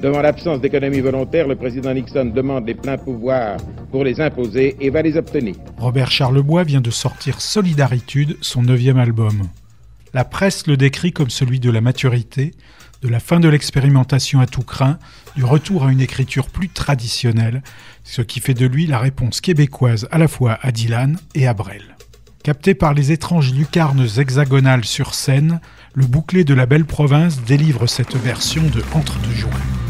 Devant l'absence d'économie volontaire, le président Nixon demande les pleins pouvoirs pour les imposer et va les obtenir. Robert Charlebois vient de sortir Solidaritude, son neuvième album. La presse le décrit comme celui de la maturité, de la fin de l'expérimentation à tout craint, du retour à une écriture plus traditionnelle, ce qui fait de lui la réponse québécoise à la fois à Dylan et à Brel. Capté par les étranges lucarnes hexagonales sur scène, le bouclé de la belle province délivre cette version de Entre deux joints.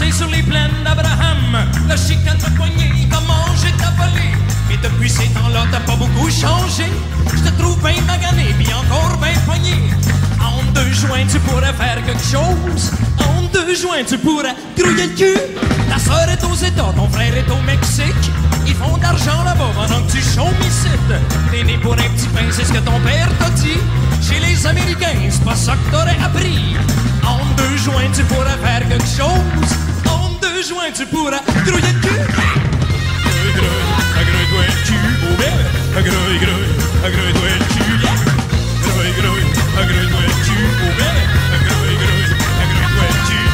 Commencé sur les plaines d'Abraham. La chicane de poignée, comment j'ai volé. Et depuis ces temps-là, t'as pas beaucoup changé. Je te trouve bien magané, puis encore bien poigné. En deux joints, tu pourrais faire quelque chose. En deux joints, tu pourrais grouiller le cul. Ta soeur est aux États, ton frère est au Mexique. Ils font d'argent là-bas pendant que tu chômes. T'es né pour un petit pain, c'est ce que ton père t'a dit. Chez les Américains, c'est pas ça que t'aurais appris. En deux joints, tu pourrais faire quelque chose. En deux joints, tu pourrais grouiller le cul. Grouille, grouille, grouille-toi le cul, oh bébé. Grouille, grouille, grouille-toi le cul, yeah. Grouille, grouille, grouille-toi le cul, oh bébé. Grouille, grouille, grouille-toi le cul.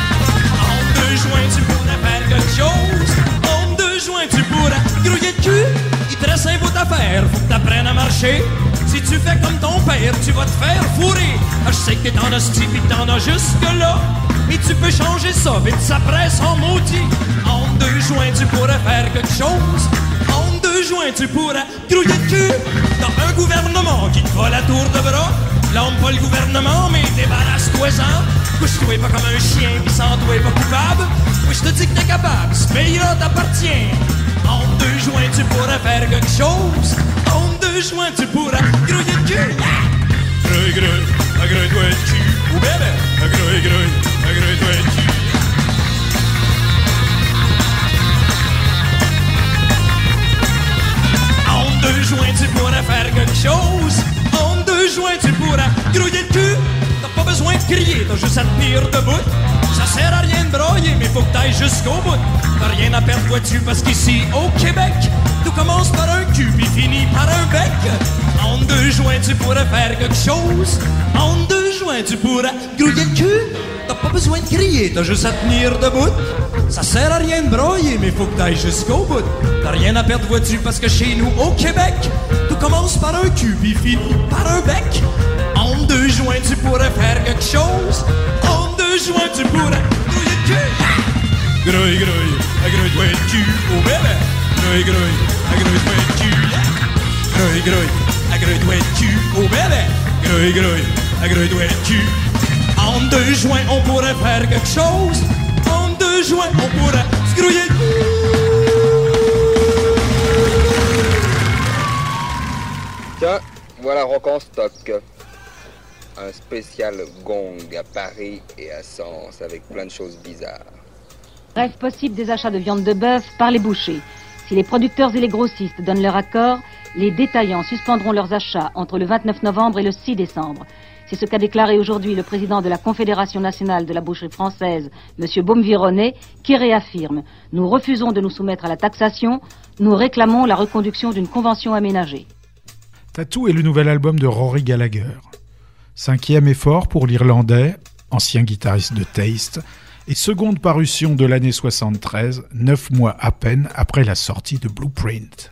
En deux joints, tu pourrais faire quelque chose. En deux joints, tu pourrais grouiller le cul. Il te reste un bout à faire, faut que t'apprennes à marcher. Si tu fais comme ton père, tu vas te faire fourrer. Ah, je sais que t'es en hostie pis que t'en as jusque-là. Mais tu peux changer ça, vite ça presse en maudit. En deux joints, tu pourrais faire quelque chose. En deux joints, tu pourrais grouiller le cul. Dans un gouvernement qui te vole la tour de bras. L'homme pas le gouvernement, mais débarrasse-toi-en. Couche-toi pas comme un chien, pis sens-toi pas coupable. Oui, je te dis que t'es capable, ce pays-là t'appartient. En deux joints, tu pourrais faire quelque chose. En deux joints, tu pourrais grouiller le cul. Grouille, grouille, grouille-toi le cul. Bébé, grouille, grouille. En deux joints, tu pourrais faire quelque chose. En deux joints, tu pourrais grouiller le cul. T'as pas besoin de crier, t'as juste à tenir debout. Ça sert à rien de broyer, mais faut que t'ailles jusqu'au bout. T'as rien à perdre, vois-tu, parce qu'ici, au Québec, tout commence par un cul, puis finit par un bec. En deux joints, tu pourrais faire quelque chose. En deux joints, tu pourrais grouiller le cul. Pas besoin de crier, t'as juste à tenir debout. Ça sert à rien de broyer, mais faut que t'ailles jusqu'au bout. T'as rien à perdre, vois-tu, parce que chez nous, au Québec, tout commence par un cul, puis finit par un bec. En deux joints, tu pourrais faire quelque chose. En deux joints, tu pourrais grouiller le cul. Grouille, grouille, grouille-toi le cul, oh bébé. Grouille, grouille, grouille-toi le cul. Grouille, grouille, grouille-toi le cul, oh bébé. Grouille, grouille, grouille-toi le cul. En deux joints, on pourrait faire quelque chose. En deux joints, on pourrait se grouiller. Tiens, voilà Rock en stock. Un spécial gong à Paris et à Sens avec plein de choses bizarres. Reste possible des achats de viande de bœuf par les bouchers. Si les producteurs et les grossistes donnent leur accord, les détaillants suspendront leurs achats entre le 29 novembre et le 6 décembre. C'est ce qu'a déclaré aujourd'hui le président de la Confédération nationale de la boucherie française, M. Baumevironnet, qui réaffirme Nous refusons de nous soumettre à la taxation, nous réclamons la reconduction d'une convention aménagée. Tattoo est le nouvel album de Rory Gallagher. Cinquième effort pour l'Irlandais, ancien guitariste de Taste, et seconde parution de l'année 73, neuf mois à peine après la sortie de Blueprint.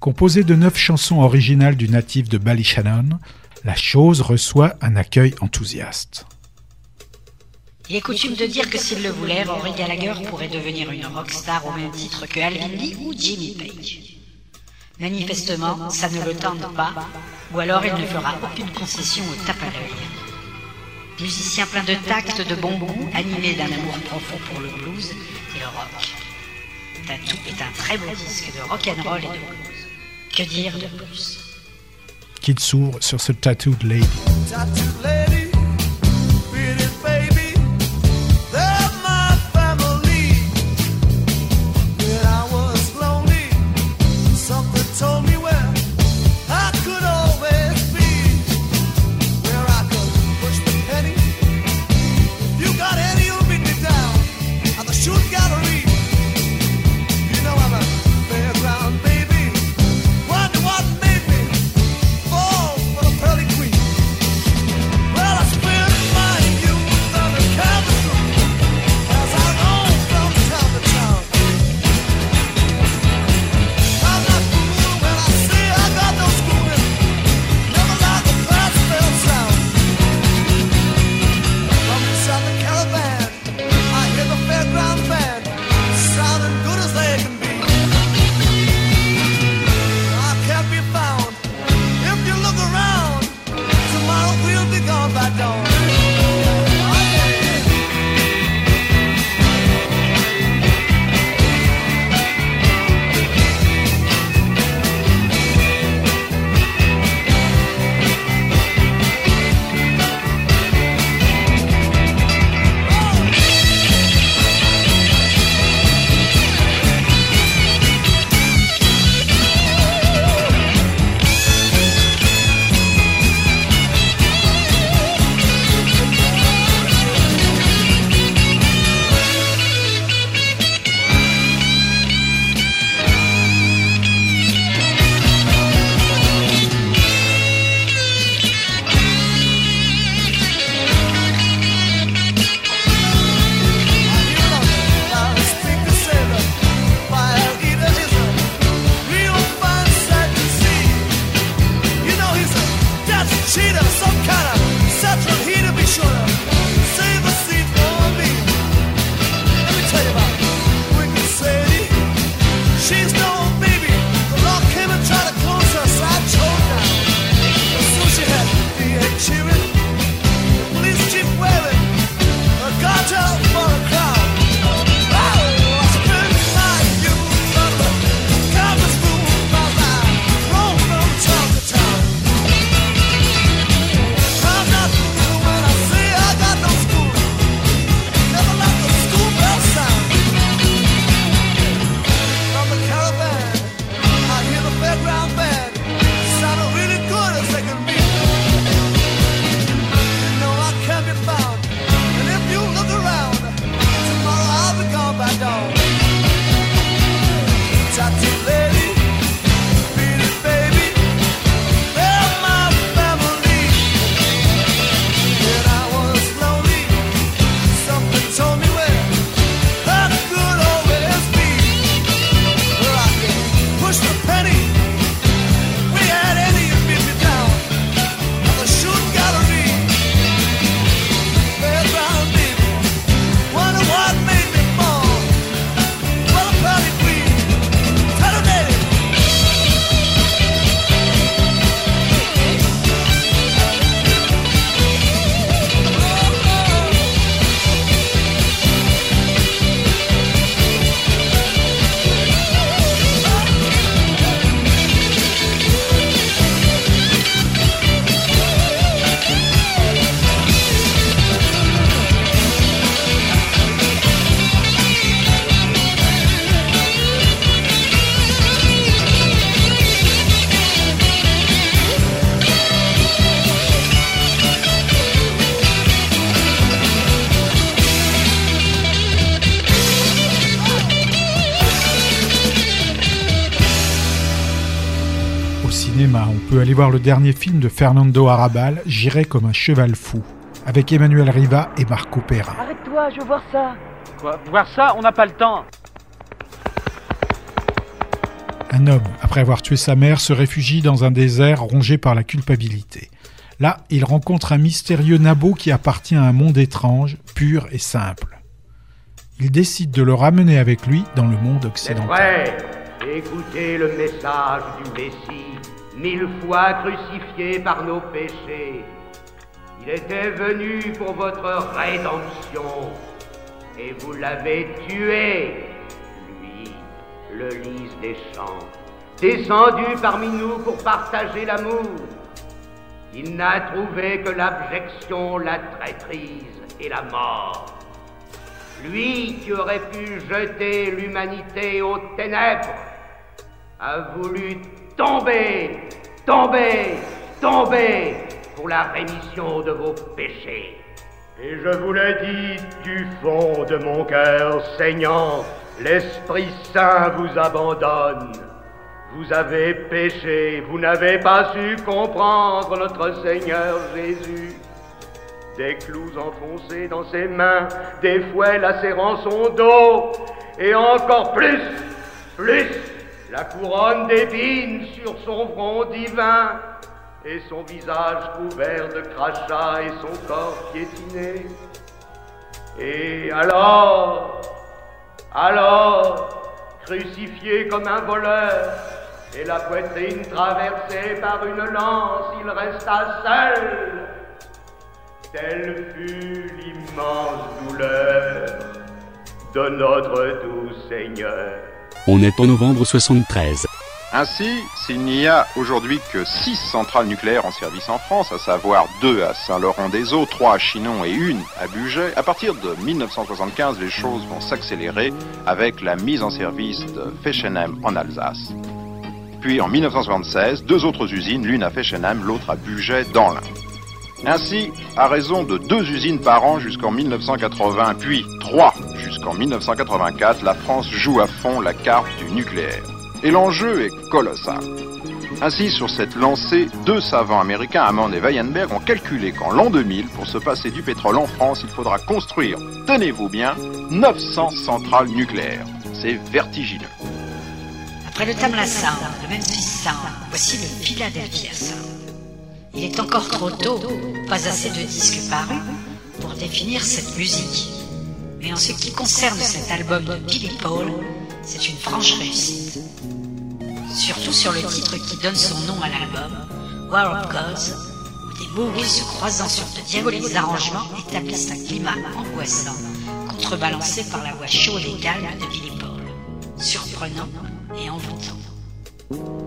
Composé de neuf chansons originales du natif de Ballyshannon, la chose reçoit un accueil enthousiaste. Il est coutume de dire que s'il le voulait, Rory Gallagher pourrait devenir une rockstar au même titre que Alvin Lee ou Jimmy Page. Manifestement, ça ne le tente pas, ou alors il ne fera aucune concession au tape à l'œil. Musicien plein de tact, de bon goût, animé d'un amour profond pour le blues et le rock. Tattoo est un très beau disque de rock and roll et de blues. Que dire de plus? Qu'il s'ouvre sur ce Tattooed Lady. Tattooed lady, aller voir le dernier film de Fernando Arrabal, J'irai comme un cheval fou, avec Emmanuel Riva et Marco Pera. Arrête-toi, je veux voir ça. Quoi Voir ça On n'a pas le temps. Un homme, après avoir tué sa mère, se réfugie dans un désert rongé par la culpabilité. Là, il rencontre un mystérieux nabo qui appartient à un monde étrange, pur et simple. Il décide de le ramener avec lui dans le monde occidental. Écoutez le message du Messie, mille fois crucifié par nos péchés. Il était venu pour votre rédemption, et vous l'avez tué, lui, le lys des champs, descendu parmi nous pour partager l'amour. Il n'a trouvé que l'abjection, la traîtrise et la mort. Lui qui aurait pu jeter l'humanité aux ténèbres a voulu tomber, tomber, tomber pour la rémission de vos péchés. Et je vous l'ai dit du fond de mon cœur saignant, l'Esprit Saint vous abandonne. Vous avez péché, vous n'avez pas su comprendre notre Seigneur Jésus. Des clous enfoncés dans ses mains, des fouets lacérant son dos, et encore plus, plus, la couronne d'épines sur son front divin, et son visage couvert de crachats et son corps piétiné. Et alors, alors, crucifié comme un voleur, et la poitrine traversée par une lance, il resta seul. Telle fut l'immense douleur de notre doux Seigneur. On est en novembre 73. Ainsi, s'il n'y a aujourd'hui que six centrales nucléaires en service en France, à savoir deux à Saint-Laurent-des-Eaux, trois à Chinon et une à Bugey, à partir de 1975, les choses vont s'accélérer avec la mise en service de Fessenheim en Alsace. Puis en 1976, deux autres usines, l'une à Fessenheim, l'autre à Bugey dans l'Ain. Ainsi, à raison de deux usines par an jusqu'en 1980, puis trois jusqu'en 1984, la France joue à fond la carte du nucléaire. Et l'enjeu est colossal. Ainsi, sur cette lancée, deux savants américains, Hammond et Weinberg, ont calculé qu'en l'an 2000, pour se passer du pétrole en France, il faudra construire, tenez-vous bien, 900 centrales nucléaires. C'est vertigineux. Après le Tamla le Memphis Sound, voici le Philadelphia Sound. Il est encore trop tôt, pas assez de disques parus pour définir cette musique. Mais en ce qui concerne cet album de Billy Paul, c'est une franche réussite. Surtout sur le titre qui donne son nom à l'album, War of Gods, où des mots se croisant sur de diaboliques arrangements établissent un climat angoissant, contrebalancé par la voix chaude et calme de Billy Paul, surprenant et envoûtant.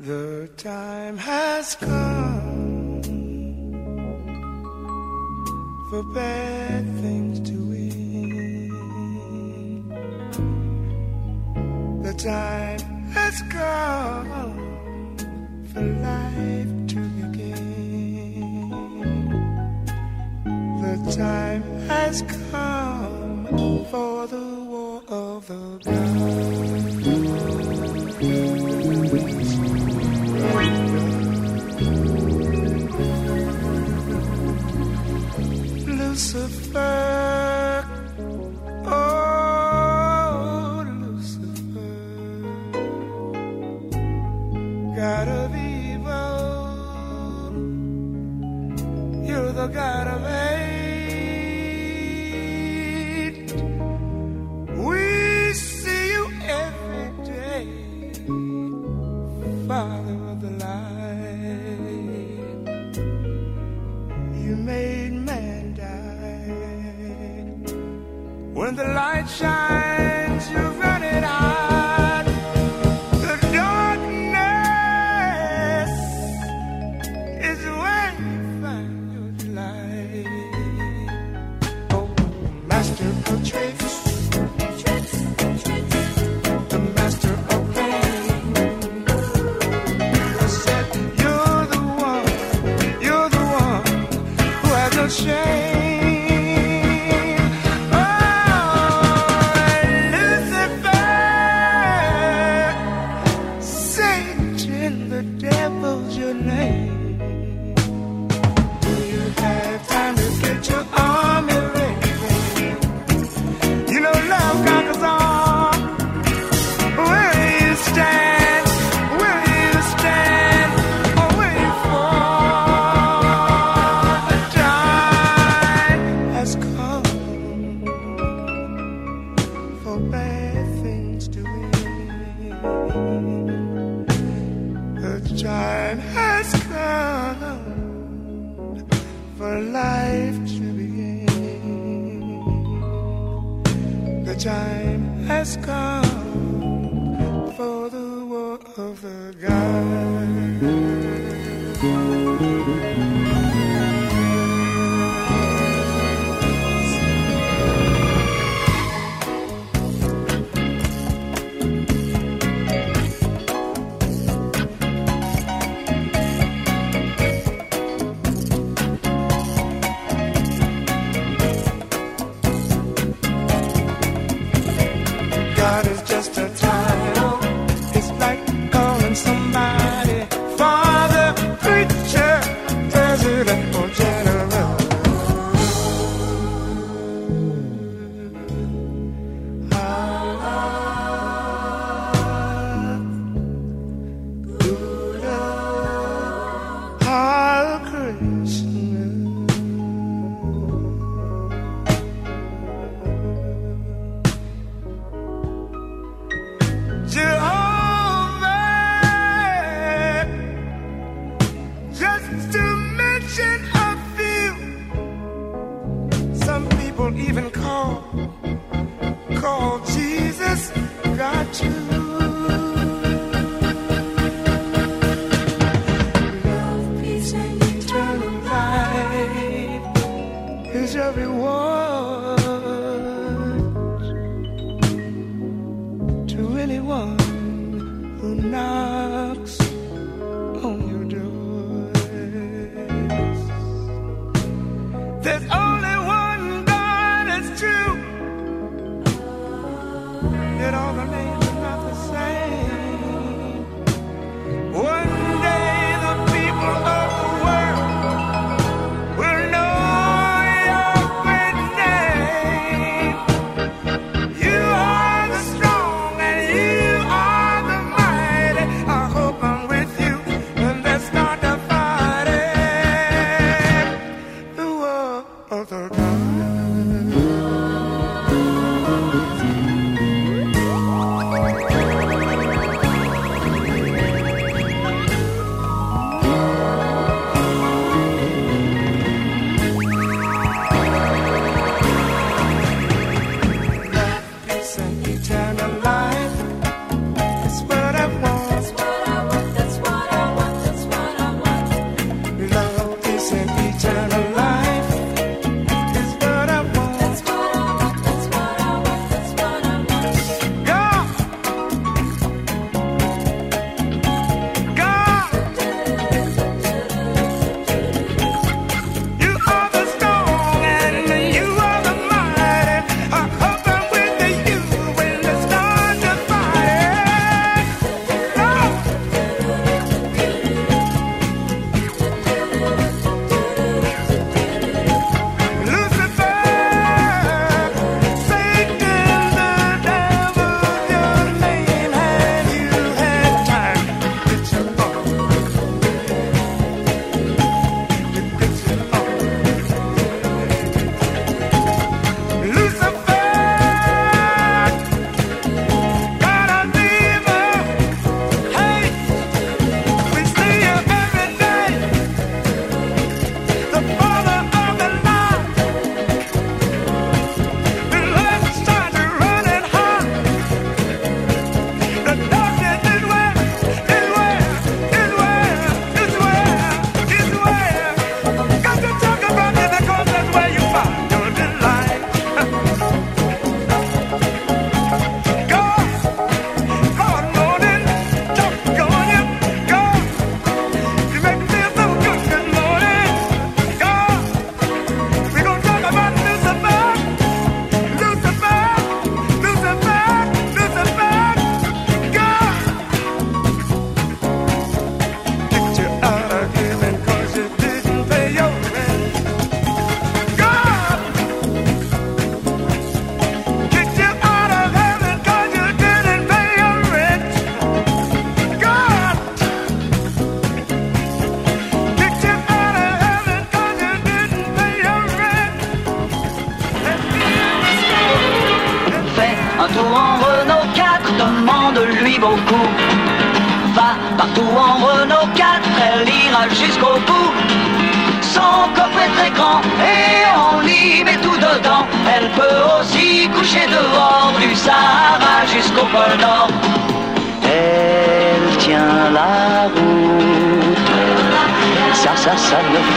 The time has come for bad things to win. The time has come for life to begin. The time has come for the war of the gods. Lucifer,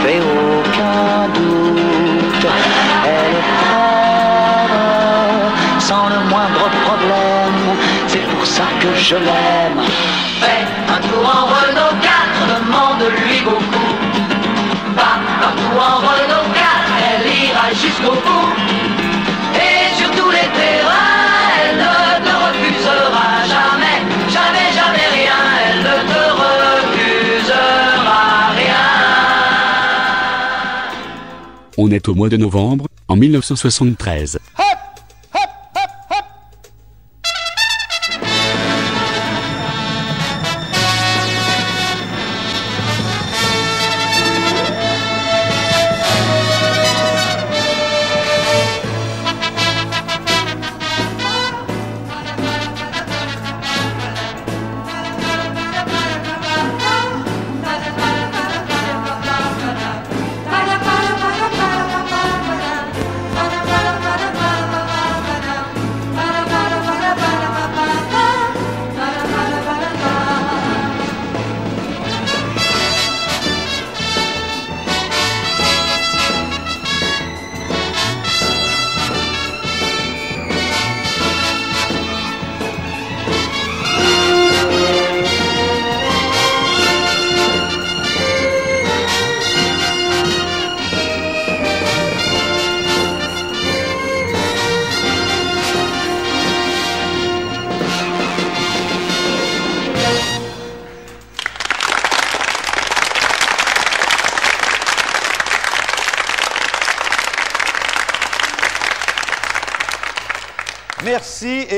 fait aucun doute. Elle part sans le moindre problème, c'est pour ça que je l'aime. Au mois de novembre, en 1973.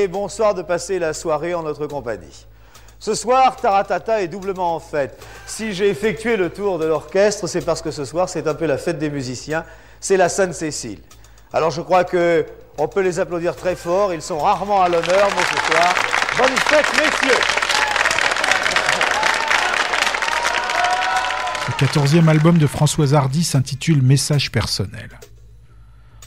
Et bonsoir de passer la soirée en notre compagnie. Ce soir, Taratata est doublement en fête. Si j'ai effectué le tour de l'orchestre, c'est parce que ce soir, c'est un peu la fête des musiciens. C'est la Sainte-Cécile. Alors je crois que on peut les applaudir très fort. Ils sont rarement à l'honneur, mais ce soir, bonne fête, messieurs. Le quatorzième album de Françoise Hardy s'intitule Message personnel.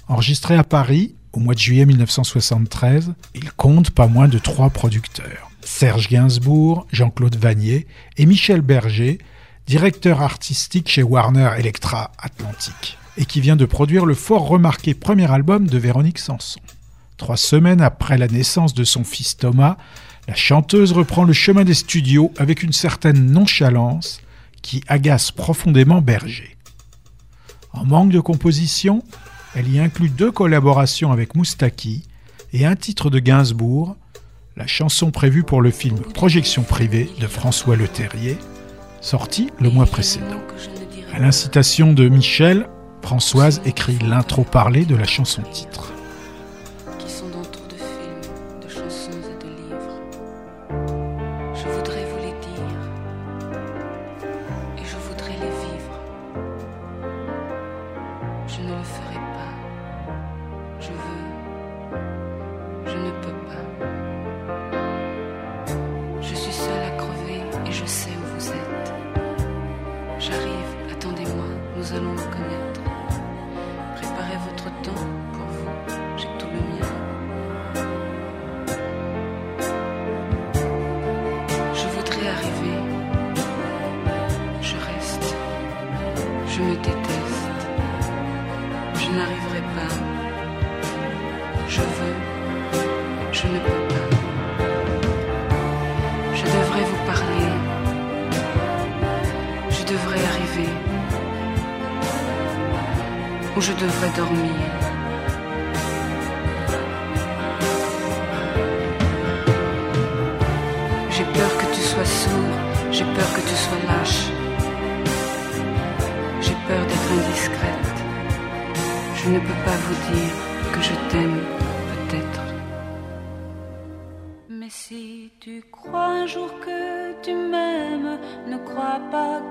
Enregistré à Paris au mois de juillet 1973, il compte pas moins de trois producteurs. Serge Gainsbourg, Jean-Claude Vanier et Michel Berger, directeur artistique chez Warner Electra Atlantique, et qui vient de produire le fort remarqué premier album de Véronique Sanson. Trois semaines après la naissance de son fils Thomas, la chanteuse reprend le chemin des studios avec une certaine nonchalance qui agace profondément Berger. En manque de composition, elle y inclut deux collaborations avec Moustaki et un titre de Gainsbourg, la chanson prévue pour le film Projection privée de François Leterrier, sorti le mois précédent. À l'incitation de Michel, Françoise écrit l'intro parlée de la chanson titre.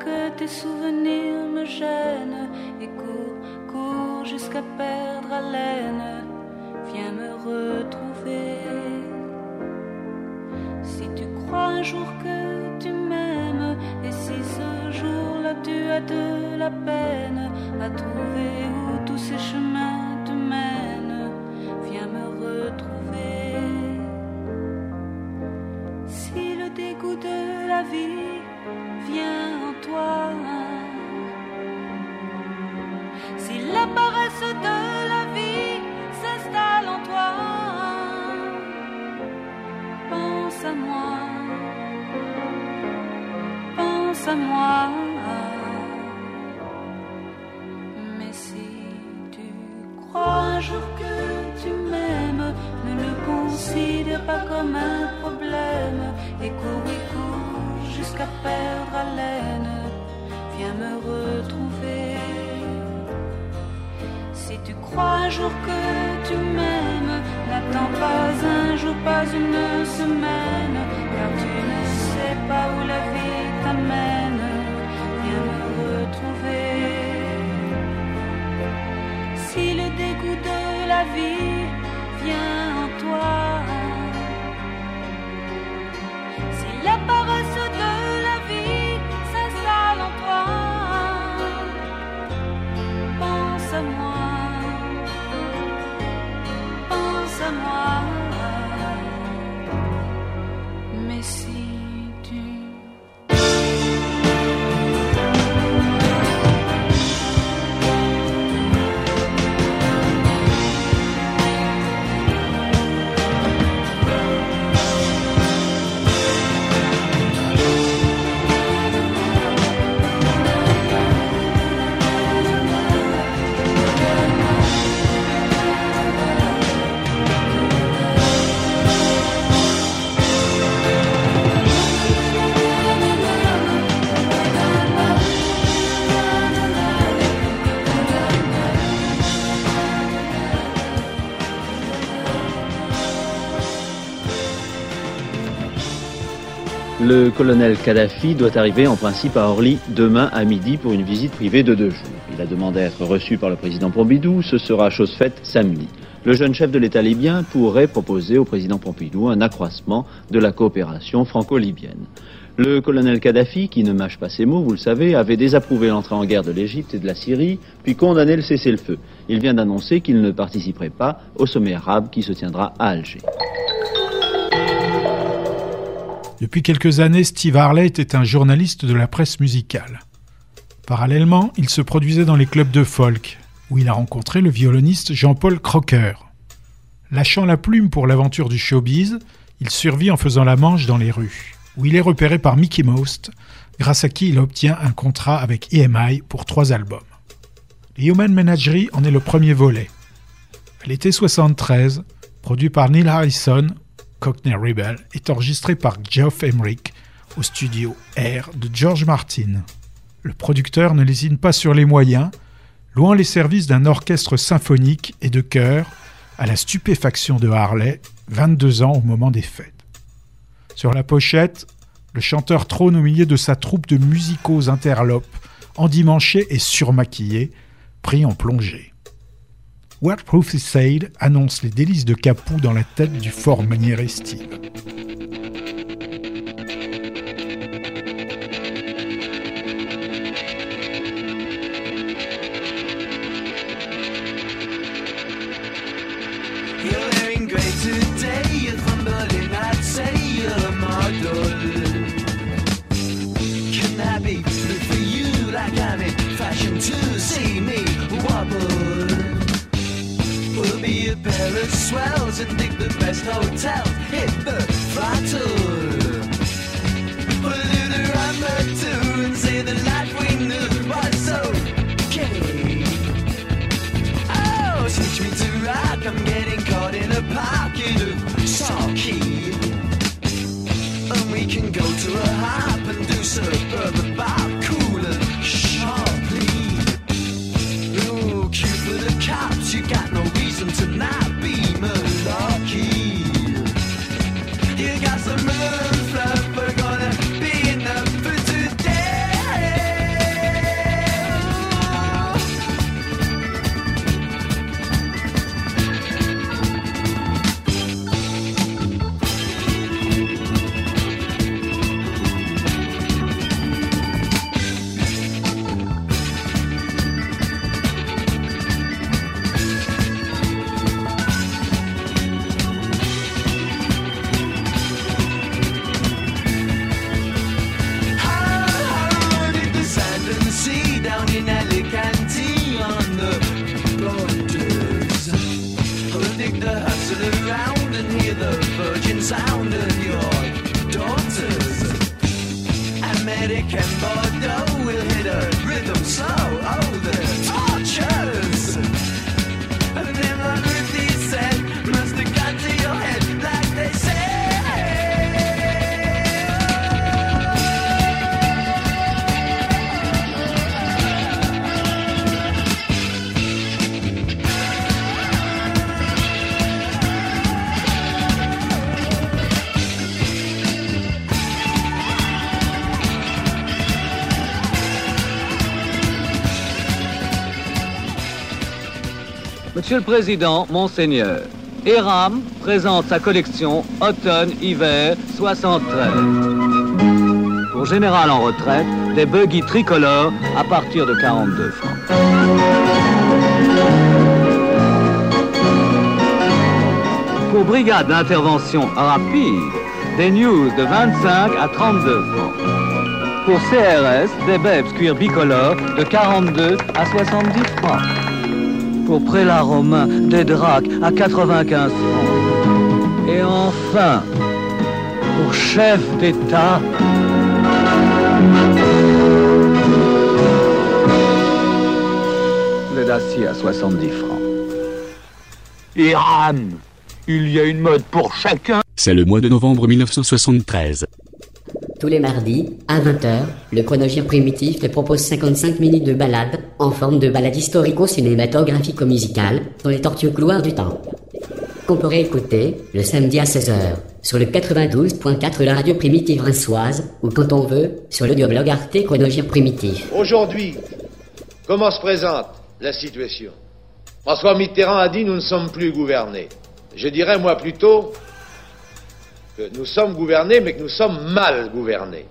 Que tes souvenirs me gênent. Et cours, cours jusqu'à perdre haleine. Viens me retrouver. Si tu crois un jour que tu m'aimes, et si ce jour-là tu j'aurais de la peine à trouver où tous ces chemins te mènent. Viens me retrouver. Si le dégoût de la vie en toi, si la paresse de la vie s'installe en toi, pense à moi, pense à moi. Mais si tu crois un jour que tu m'aimes, ne le considère pas comme un problème. Et cours jusqu'à perdre haleine. Viens me retrouver. Si tu crois un jour que tu m'aimes, n'attends pas un jour, pas une semaine, car tu ne sais pas où la vie t'amène. Viens me retrouver. Si le dégoût de la vie vient en toi, Le colonel Kadhafi doit arriver en principe à Orly demain à midi pour une visite privée de deux jours. Il a demandé à être reçu par le président Pompidou, ce sera chose faite samedi. Le jeune chef de l'État libyen pourrait proposer au président Pompidou un accroissement de la coopération franco-libyenne. Le colonel Kadhafi, qui ne mâche pas ses mots, vous le savez, avait désapprouvé l'entrée en guerre de l'Égypte et de la Syrie, puis condamné le cessez-le-feu. Il vient d'annoncer qu'il ne participerait pas au sommet arabe qui se tiendra à Alger. Depuis quelques années, Steve Harley était un journaliste de la presse musicale. Parallèlement, il se produisait dans les clubs de folk, où il a rencontré le violoniste Jean-Paul Crocker. Lâchant la plume pour l'aventure du showbiz, il survit en faisant la manche dans les rues, où il est repéré par Mickey Most, grâce à qui il obtient un contrat avec EMI pour trois albums. The Human Menagerie en est le premier volet. L'été 73, produit par Neil Harrison, Cockney Rebel est enregistré par Geoff Emerick au studio R de George Martin. Le producteur ne lésine pas sur les moyens, louant les services d'un orchestre symphonique et de chœur à la stupéfaction de Harley, 22 ans au moment des fêtes. Sur la pochette, le chanteur trône au milieu de sa troupe de musicaux interlopes, endimanchés et surmaquillés, pris en plongée. What Proof is Said annonce les délices de Capou dans la tête du fort maniéré Steve. Be a swells and dig the best hotels, hit the throttle. We'll do the rumba too and say the life we knew was okay. Oh, teach me to rock. I'm getting caught in a pocket of sake. And we can go to a hop and do suburban bob, cool and sharply. Ooh, cute the cops. You got no reason to not Monsieur le Président, Monseigneur, ERAM présente sa collection Automne-Hiver 73. Pour Général en retraite, des buggy tricolores à partir de 42 francs. Pour Brigade d'intervention rapide, des news de 25 à 32 francs. Pour CRS, des Babes cuir bicolore de 42 à 70 francs. Pour prélat romain, des dracs à 95 francs. Et enfin, pour chef d'État, le d'acier à 70 francs. Iran, il y a une mode pour chacun. C'est le mois de novembre 1973. Tous les mardis, à 20h, le chronogire primitif te propose 55 minutes de balade en forme de balade historico-cinématographico-musicale dans les tortueux couloirs du temps. Qu'on peut réécouter le samedi à 16h sur le 92.4 de la radio primitive rinçoise ou quand on veut sur l'audioblog Arte Chronogire Primitif. Aujourd'hui, comment se présente la situation? François Mitterrand a dit nous ne sommes plus gouvernés. Je dirais moi plutôt nous sommes gouvernés, mais que nous sommes mal gouvernés.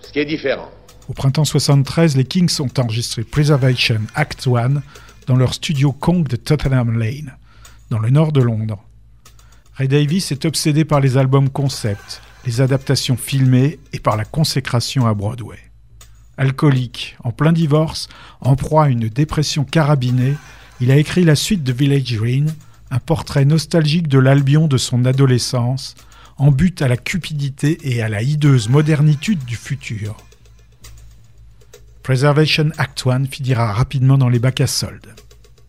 Ce qui est différent. Au printemps 73, les Kings ont enregistré Preservation Act 1 dans leur studio Kong de Tottenham Lane, dans le nord de Londres. Ray Davis est obsédé par les albums concept, les adaptations filmées et par la consécration à Broadway. Alcoolique, en plein divorce, en proie à une dépression carabinée, il a écrit la suite de Village Green, un portrait nostalgique de l'Albion de son adolescence, en but à la cupidité et à la hideuse modernitude du futur. Preservation Act 1 finira rapidement dans les bacs à soldes.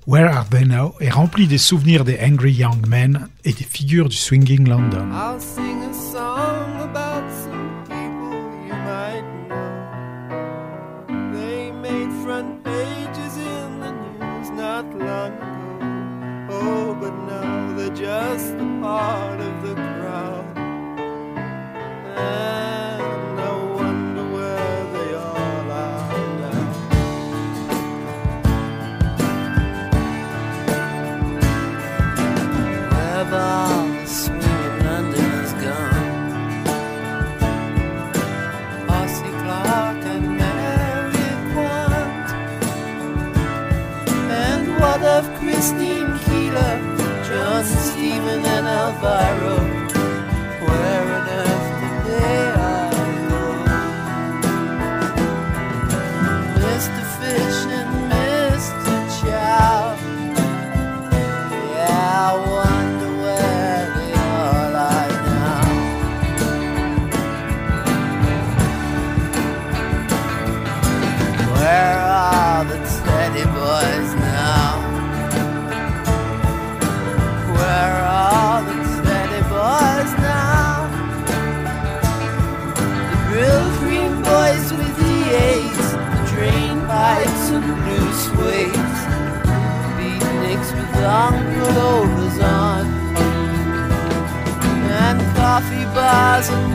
Where Are They Now est rempli des souvenirs des Angry Young Men et des figures du swinging London. I'll sing a song about some people you might know. They made front pages in the news not long ago. Oh, but now they're just a part of and eyes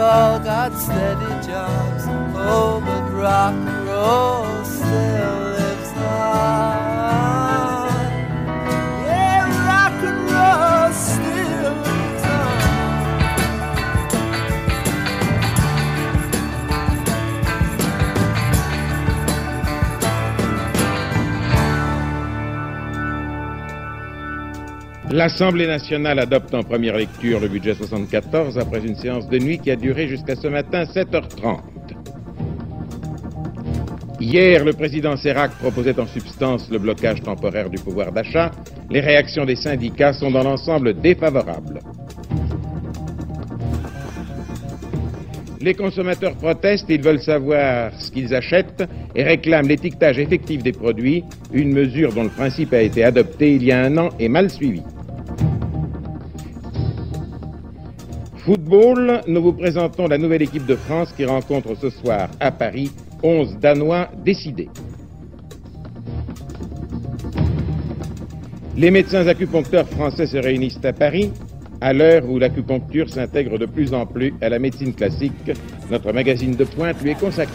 all got steady jobs. Oh, but rock and roll L'Assemblée nationale adopte en première lecture le budget 74 après une séance de nuit qui a duré jusqu'à ce matin 7h30. Hier, le président Sérac proposait en substance le blocage temporaire du pouvoir d'achat. Les réactions des syndicats sont dans l'ensemble défavorables. Les consommateurs protestent, ils veulent savoir ce qu'ils achètent et réclament l'étiquetage effectif des produits, une mesure dont le principe a été adopté il y a un an et mal suivi. Football, nous vous présentons la nouvelle équipe de France qui rencontre ce soir à Paris 11 Danois décidés. Les médecins acupuncteurs français se réunissent à Paris à l'heure où l'acupuncture s'intègre de plus en plus à la médecine classique. Notre magazine de pointe lui est consacré.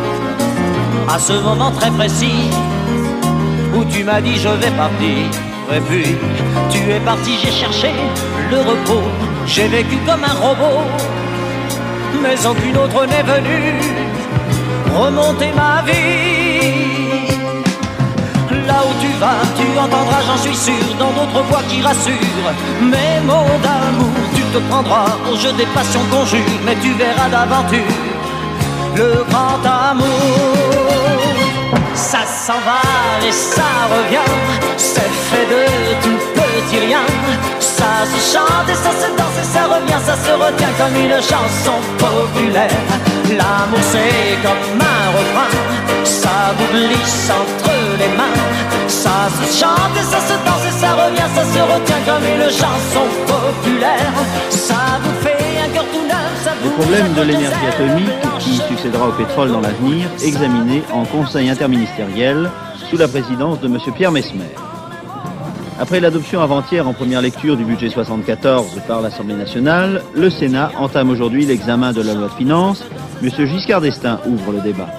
À ce moment très précis où tu m'as dit je vais partir. Et puis tu es parti, j'ai cherché le repos. J'ai vécu comme un robot, mais aucune autre n'est venue remonter ma vie. Là où tu vas, tu entendras, j'en suis sûr, dans d'autres voix qui rassurent. Mes mots d'amour, tu te prendras au jeu des passions conjures, mais tu verras d'aventure le grand amour. Ça s'en va et ça revient, c'est fait de tout petit rien. Ça se chante et ça se danse et ça revient, ça se retient comme une chanson populaire. L'amour c'est comme un refrain, ça vous glisse entre les mains. Ça se chante et ça se danse et ça revient, ça se retient comme une chanson populaire. Ça vous fait vous problèmes de l'énergie atomique qui succédera au pétrole dans l'avenir, examinés en conseil interministériel sous la présidence de M. Pierre Mesmer. Après l'adoption avant-hier en première lecture du budget 74 par l'Assemblée nationale, le Sénat entame aujourd'hui l'examen de la loi de finances. M. Giscard d'Estaing ouvre le débat.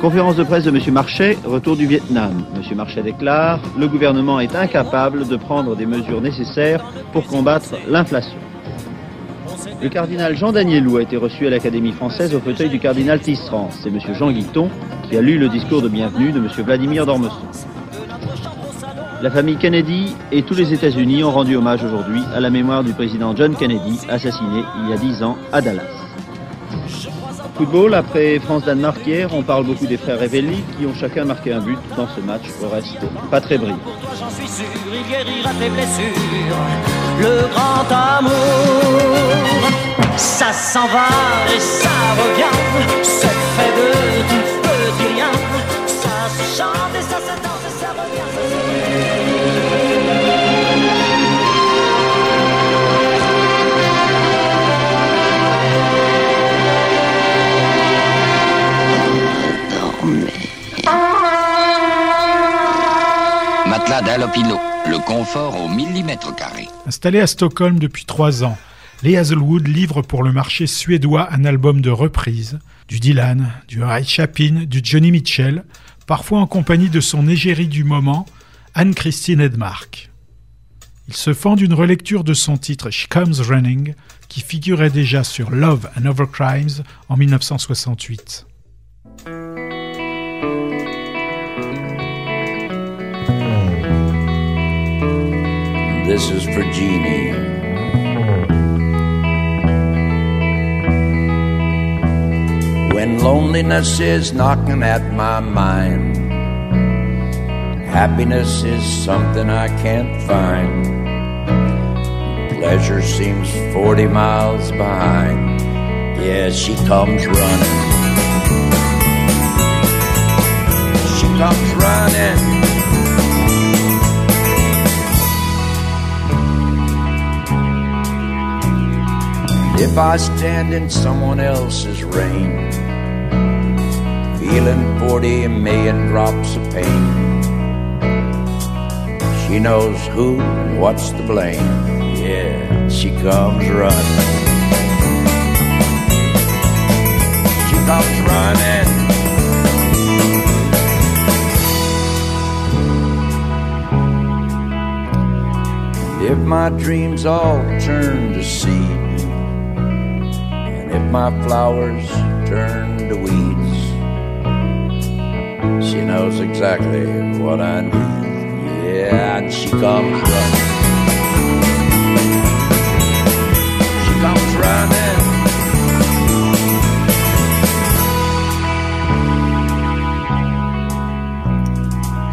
Conférence de presse de M. Marchais, retour du Vietnam. M. Marchais déclare Le gouvernement est incapable de prendre des mesures nécessaires pour combattre l'inflation. Le cardinal Jean Danielou a été reçu à l'Académie française au fauteuil du cardinal Tisserand. C'est M. Jean Guiton qui a lu le discours de bienvenue de M. Vladimir d'Ormesson. La famille Kennedy et tous les États-Unis ont rendu hommage aujourd'hui à la mémoire du président John Kennedy, assassiné il y a 10 ans à Dallas. Football, après France-Danemark hier, on parle beaucoup des frères Revelli qui ont chacun marqué un but dans ce match, au reste pas très brillant. Le grand amour, ça s'en va et ça revient. C'est fait de tout petit rien. Ça se chante et ça Le confort au millimètre carré. Installé à Stockholm depuis trois ans, les Hazelwood livrent pour le marché suédois un album de reprises, du Dylan, du Harry Chapin, du Johnny Mitchell, parfois en compagnie de son égérie du moment, Anne-Christine Edmark. Il se fend d'une relecture de son titre She Comes Running, qui figurait déjà sur Love and Other Crimes en 1968. This is for Jeannie. When loneliness is knocking at my mind, happiness is something I can't find. Pleasure seems 40 miles behind. Yeah, she comes running. She comes running. If I stand in someone else's rain, feeling 40 million drops of pain, she knows who and what's to blame. Yeah, she comes running. She comes running. If my dreams all turn to if my flowers turn to weeds, she knows exactly what I need. Yeah, and she comes running. She comes running.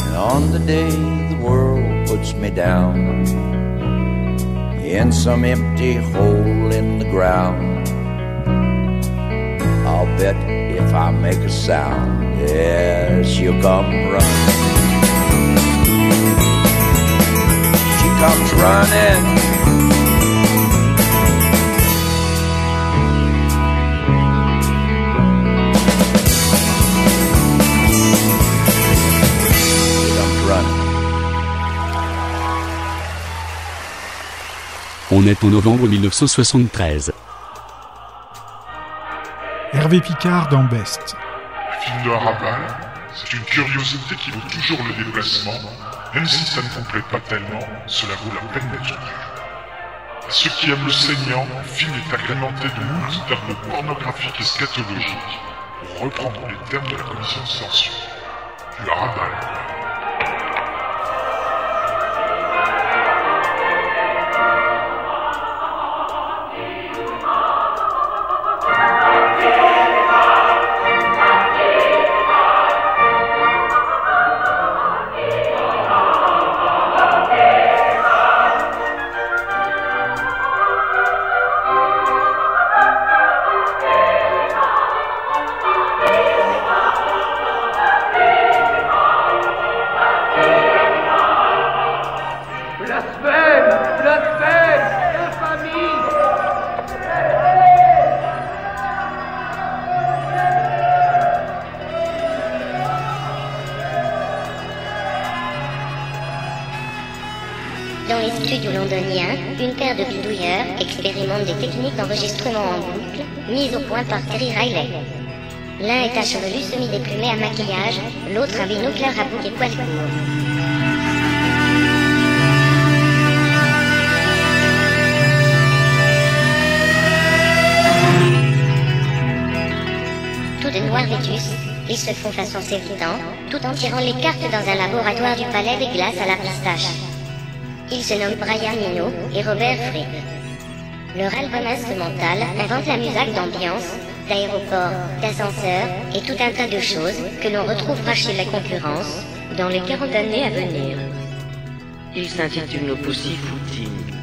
And on the day the world puts me down in some empty hole in the ground. I'll bet if I make a sound, yeah, she'll come running. She comes running. On est en novembre 1973. Picard dans Best. film de Harabal, c'est une curiosité qui vaut toujours le déplacement, même si ça ne complète pas tellement, cela vaut la peine d'être vu. À ceux qui aiment le saignant, le film est agrémenté de moult termes pornographiques et scatologiques, pour reprendre les termes de la commission de censure. Du Harabal, d'enregistrement en boucle mises au point par Terry Riley. L'un est un chevelu semi-déplumé à maquillage, l'autre un binocleur à bouc et poil court. De noirs vétus, ils se font façon sévidant, tout en tirant les cartes dans un laboratoire du palais des glaces à la pistache. Ils se nomment Brian Eno et Robert Fripp. Leur album instrumental invente la musique d'ambiance, d'aéroport, d'ascenseur et tout un tas de choses que l'on retrouvera chez la concurrence dans les 40 années à venir. Il s'intitule Nos Pussyfootines.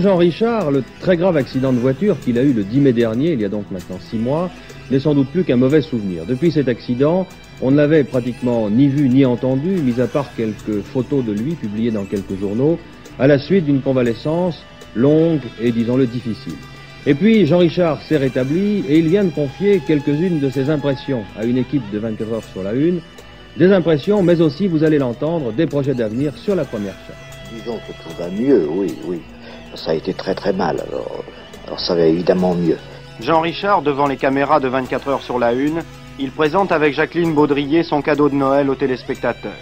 Jean Richard, le très grave accident de voiture qu'il a eu le 10 mai dernier, il y a donc maintenant six mois, n'est sans doute plus qu'un mauvais souvenir. Depuis cet accident, on ne l'avait pratiquement ni vu ni entendu, mis à part quelques photos de lui publiées dans quelques journaux, à la suite d'une convalescence longue et disons-le difficile. Et puis Jean Richard s'est rétabli et il vient de confier quelques-unes de ses impressions à une équipe de 24 heures sur la une, des impressions, mais aussi, vous allez l'entendre, des projets d'avenir sur la première chaîne. Disons que tout va mieux, oui, oui. Ça a été très très mal, alors, alors ça va évidemment mieux. Jean Richard, devant les caméras de 24 heures sur la une, il présente avec Jacqueline Baudrier son cadeau de Noël aux téléspectateurs.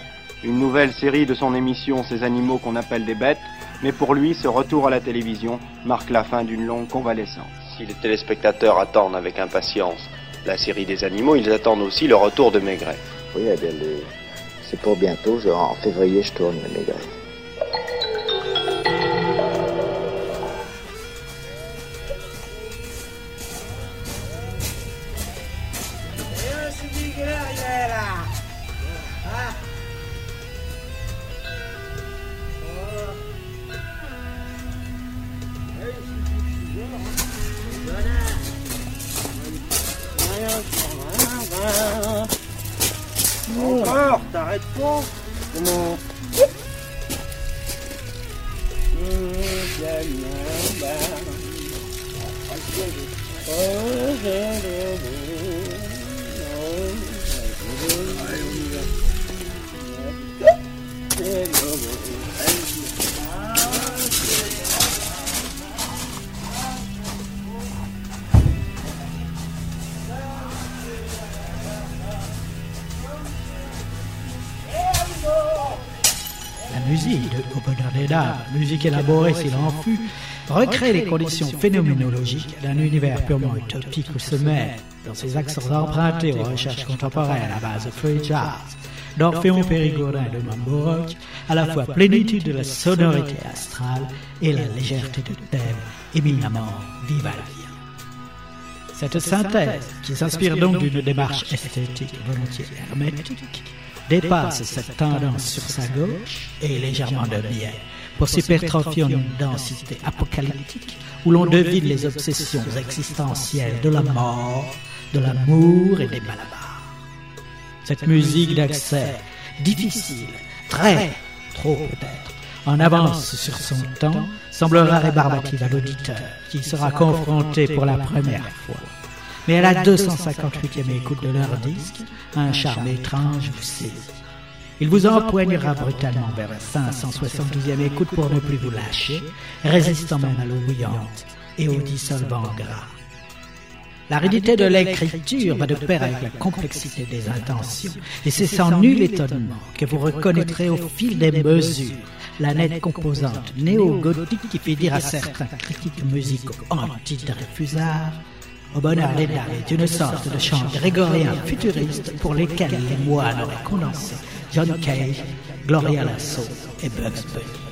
Une nouvelle série de son émission Ces animaux qu'on appelle des bêtes, mais pour lui, ce retour à la télévision marque la fin d'une longue convalescence. Si les téléspectateurs attendent avec impatience la série des animaux, ils attendent aussi le retour de Maigret. Oui, eh bien, le- c'est pour bientôt. Je- en février, je tourne Maigret. Musique élaborée s'il en fut, recrée les conditions phénoménologiques d'un univers purement utopique se mêlent, dans ses accents empruntés aux recherches contemporaines à base de free jazz, d'Orphéon Périgorin et de Mambo Rock, à la fois plénitude de la sonorité astrale et la légèreté de thème éminemment vivaldien. Cette synthèse, qui s'inspire donc d'une démarche esthétique volontiers hermétique, dépasse cette tendance sur sa gauche et légèrement de biais pour s'hypertrophier une densité apocalyptique où l'on devine les obsessions existentielles de la mort, de l'amour et des malabars. Cette musique d'accès difficile, très, trop peut-être, en avance sur son temps, semblera rébarbative à l'auditeur qui sera confronté pour la première fois. Mais à la 258e écoute de leur disque, un charme étrange vous saisit. Il vous empoignera brutalement vers la 572e écoute pour ne plus vous lâcher, résistant même à l'eau bouillante et au dissolvant gras. L'aridité de l'écriture va de pair avec la complexité des intentions, et c'est sans nul étonnement que vous reconnaîtrez au fil des mesures la nette composante néo-gothique qui fait dire à certains critiques musicaux anti-Dreyfusards au bonheur des dames est une sorte de chant grégorien futuriste pour lesquels les moines auraient condensé John Cage, Gloria Lasso et Bugs Bunny.